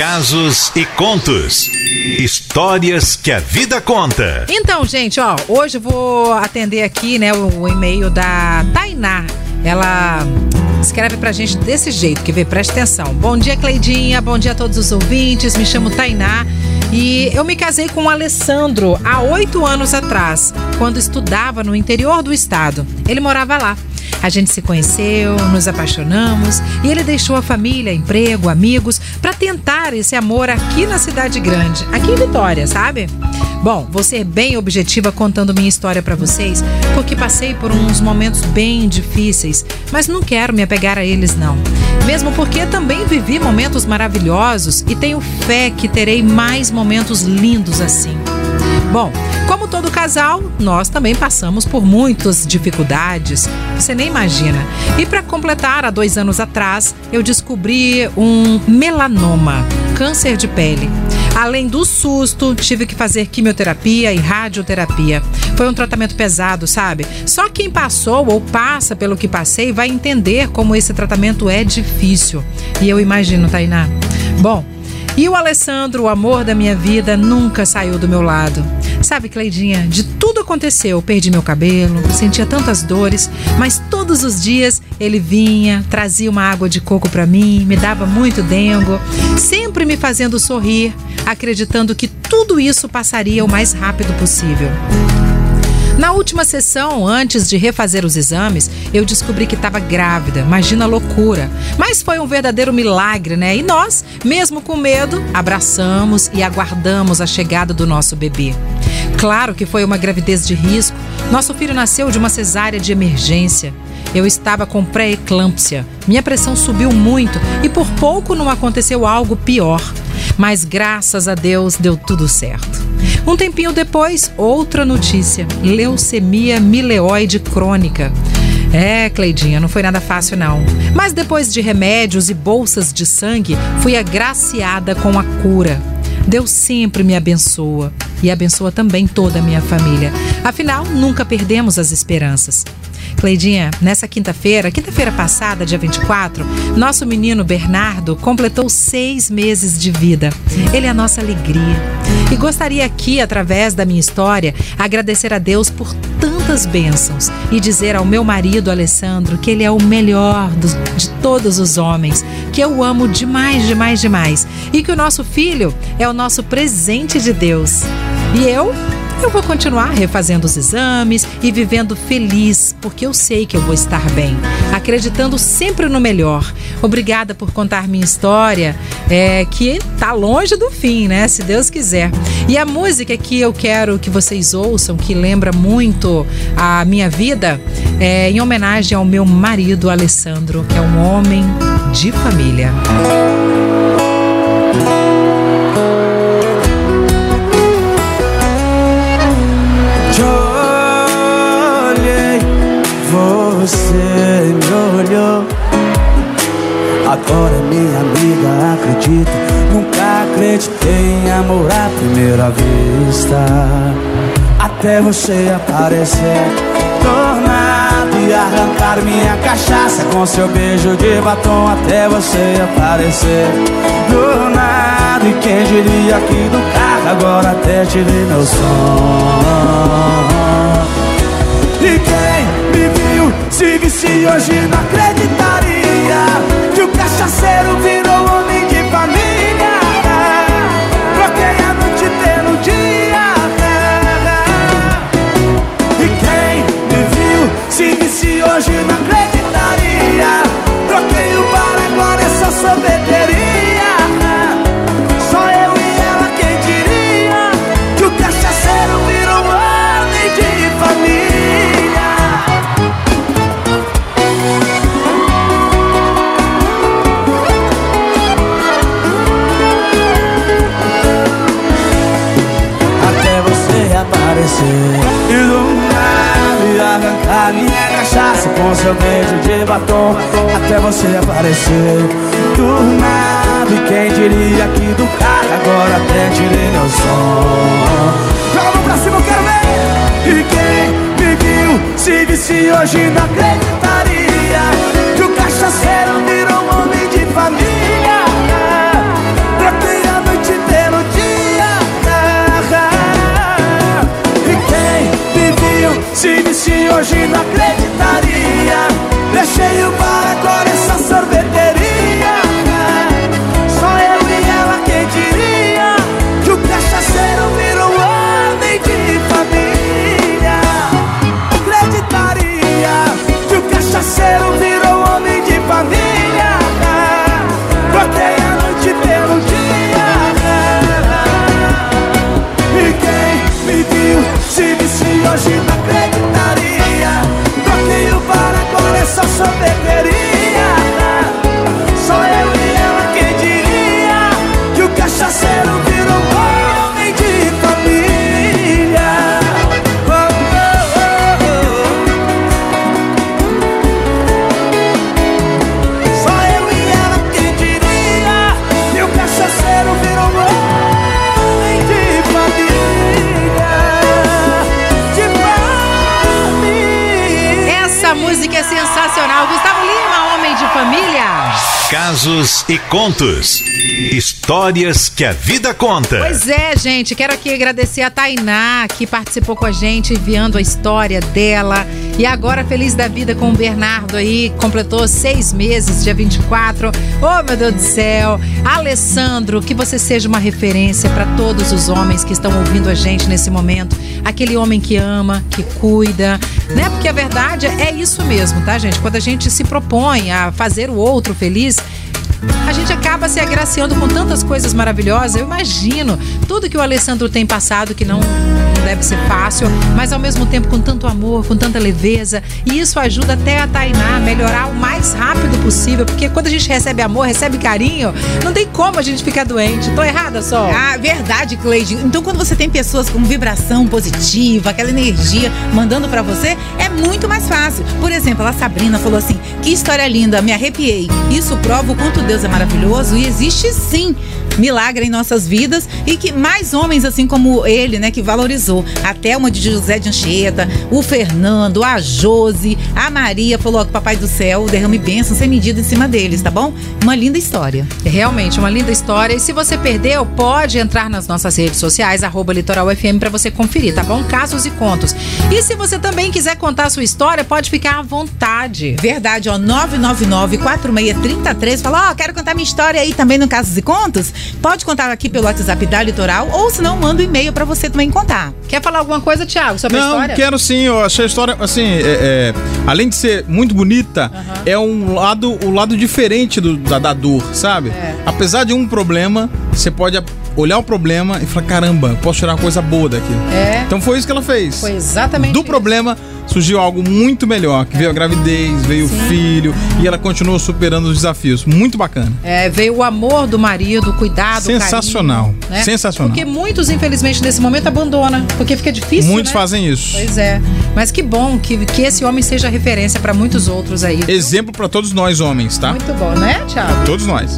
casos e contos. Histórias que a vida conta. Então, gente, ó, hoje vou atender aqui, né, o, o e-mail da Tainá. Ela escreve pra gente desse jeito, que vê, preste atenção. Bom dia, Cleidinha, bom dia a todos os ouvintes, me chamo Tainá. E eu me casei com o Alessandro há oito anos atrás, quando estudava no interior do estado. Ele morava lá. A gente se conheceu, nos apaixonamos e ele deixou a família, emprego, amigos para tentar esse amor aqui na cidade grande, aqui em Vitória, sabe? Bom, vou ser bem objetiva contando minha história para vocês, porque passei por uns momentos bem difíceis, mas não quero me apegar a eles não. Mesmo porque também vivi momentos maravilhosos e tenho fé que terei mais momentos lindos assim. Bom, como todo casal, nós também passamos por muitas dificuldades, você nem imagina. E para completar, há dois anos atrás, eu descobri um melanoma, câncer de pele. Além do susto, tive que fazer quimioterapia e radioterapia. Foi um tratamento pesado, sabe? Só quem passou ou passa pelo que passei vai entender como esse tratamento é difícil. E eu imagino, Tainá. Bom, e o Alessandro, o amor da minha vida, nunca saiu do meu lado. Sabe, Cleidinha, de tudo aconteceu. Perdi meu cabelo, sentia tantas dores, mas todos os dias ele vinha, trazia uma água de coco para mim, me dava muito dengo, sempre me fazendo sorrir, acreditando que tudo isso passaria o mais rápido possível. Na última sessão, antes de refazer os exames, eu descobri que estava grávida. Imagina a loucura. Mas foi um verdadeiro milagre, né? E nós, mesmo com medo, abraçamos e aguardamos a chegada do nosso bebê. Claro que foi uma gravidez de risco. Nosso filho nasceu de uma cesárea de emergência. Eu estava com pré-eclâmpsia. Minha pressão subiu muito e por pouco não aconteceu algo pior. Mas graças a Deus deu tudo certo. Um tempinho depois, outra notícia: leucemia mileoide crônica. É, Cleidinha, não foi nada fácil não. Mas depois de remédios e bolsas de sangue, fui agraciada com a cura. Deus sempre me abençoa e abençoa também toda a minha família. Afinal, nunca perdemos as esperanças. Cleidinha, nessa quinta-feira, quinta-feira passada, dia 24, nosso menino Bernardo completou seis meses de vida. Ele é a nossa alegria. E gostaria aqui, através da minha história, agradecer a Deus por tantas bênçãos e dizer ao meu marido Alessandro que ele é o melhor de todos os homens, que eu amo demais, demais, demais e que o nosso filho é o nosso presente de Deus. E eu eu vou continuar refazendo os exames e vivendo feliz, porque eu sei que eu vou estar bem, acreditando sempre no melhor. Obrigada por contar minha história, é, que tá longe do fim, né? Se Deus quiser. E a música que eu quero que vocês ouçam, que lembra muito a minha vida, é em homenagem ao meu marido Alessandro, que é um homem de família. Você me olhou. Agora, minha amiga, acredita. Nunca acreditei em amor à primeira vista. Até você aparecer, tornado e arrancar minha cachaça com seu beijo de batom. Até você aparecer, do nada. E quem diria que do carro agora até tirei meu som. E quem se visse hoje não acreditaria Com seu beijo de batom Até você aparecer. Do nada E quem diria que do carro Agora até tirei meu som? Joga pra cima, eu quero ver. E quem me viu Se visse hoje não acreditaria longe música é sensacional. Gustavo Lima, homem de família. Casos e contos. Histórias que a vida conta. Pois é, gente. Quero aqui agradecer a Tainá, que participou com a gente, enviando a história dela. E agora, feliz da vida com o Bernardo aí, completou seis meses, dia 24. Oh, meu Deus do céu. Alessandro, que você seja uma referência para todos os homens que estão ouvindo a gente nesse momento. Aquele homem que ama, que cuida, né? Porque a verdade é isso mesmo, tá, gente? Quando a gente se propõe a fazer o outro feliz, a gente acaba se agraciando com tantas coisas maravilhosas. Eu imagino tudo que o Alessandro tem passado que não deve ser fácil, mas ao mesmo tempo com tanto amor, com tanta leveza. E isso ajuda até a Tainá a melhorar o mais rápido possível, porque quando a gente recebe amor, recebe carinho, não tem como a gente ficar doente. Tô errada, só? Ah, verdade, Cleide. Então quando você tem pessoas com vibração positiva, aquela energia mandando para você, é muito mais fácil. Por exemplo, a Sabrina falou assim: "Que história linda, me arrepiei". Isso prova o quanto Deus é maravilhoso e existe sim milagre em nossas vidas e que mais homens assim como ele, né, que valorizou. Até uma de José de Anchieta, o Fernando, a Josi, a Maria falou que papai do céu derrame bênção sem medida em cima deles, tá bom? Uma linda história. Realmente uma linda história. E se você perdeu, pode entrar nas nossas redes sociais, arroba Litoral FM, para você conferir, tá bom? Casos e contos. E se você também quiser contar a sua história, pode ficar à vontade. Verdade, ó, 999-4633. Fala, ó, quero contar minha história aí também no Casos e Contos. Pode contar aqui pelo WhatsApp da Litoral ou se não, manda um e-mail para você também contar. Quer falar alguma coisa, Thiago, sobre Não, a história? quero sim. Eu achei a história, assim, é- é, além de ser muito bonita, é um lado, o lado diferente do- da, da dor, sabe? É. Apesar de um problema, você pode olhar o problema e falar: caramba, posso tirar uma coisa boa daqui. É. Então foi isso que ela fez. Foi exatamente Do isso. problema surgiu algo muito melhor, que veio a gravidez, veio o filho e ela continuou superando os desafios. Muito bacana. É, veio o amor do marido, o cuidado, Sensacional. carinho, né? Sensacional. Porque muitos, infelizmente, nesse momento abandonam, porque fica difícil, Muitos né? fazem isso. Pois é. Mas que bom que, que esse homem seja referência para muitos outros aí. viu? Exemplo pra todos nós homens, tá? Muito bom, né, Thiago? Todos nós.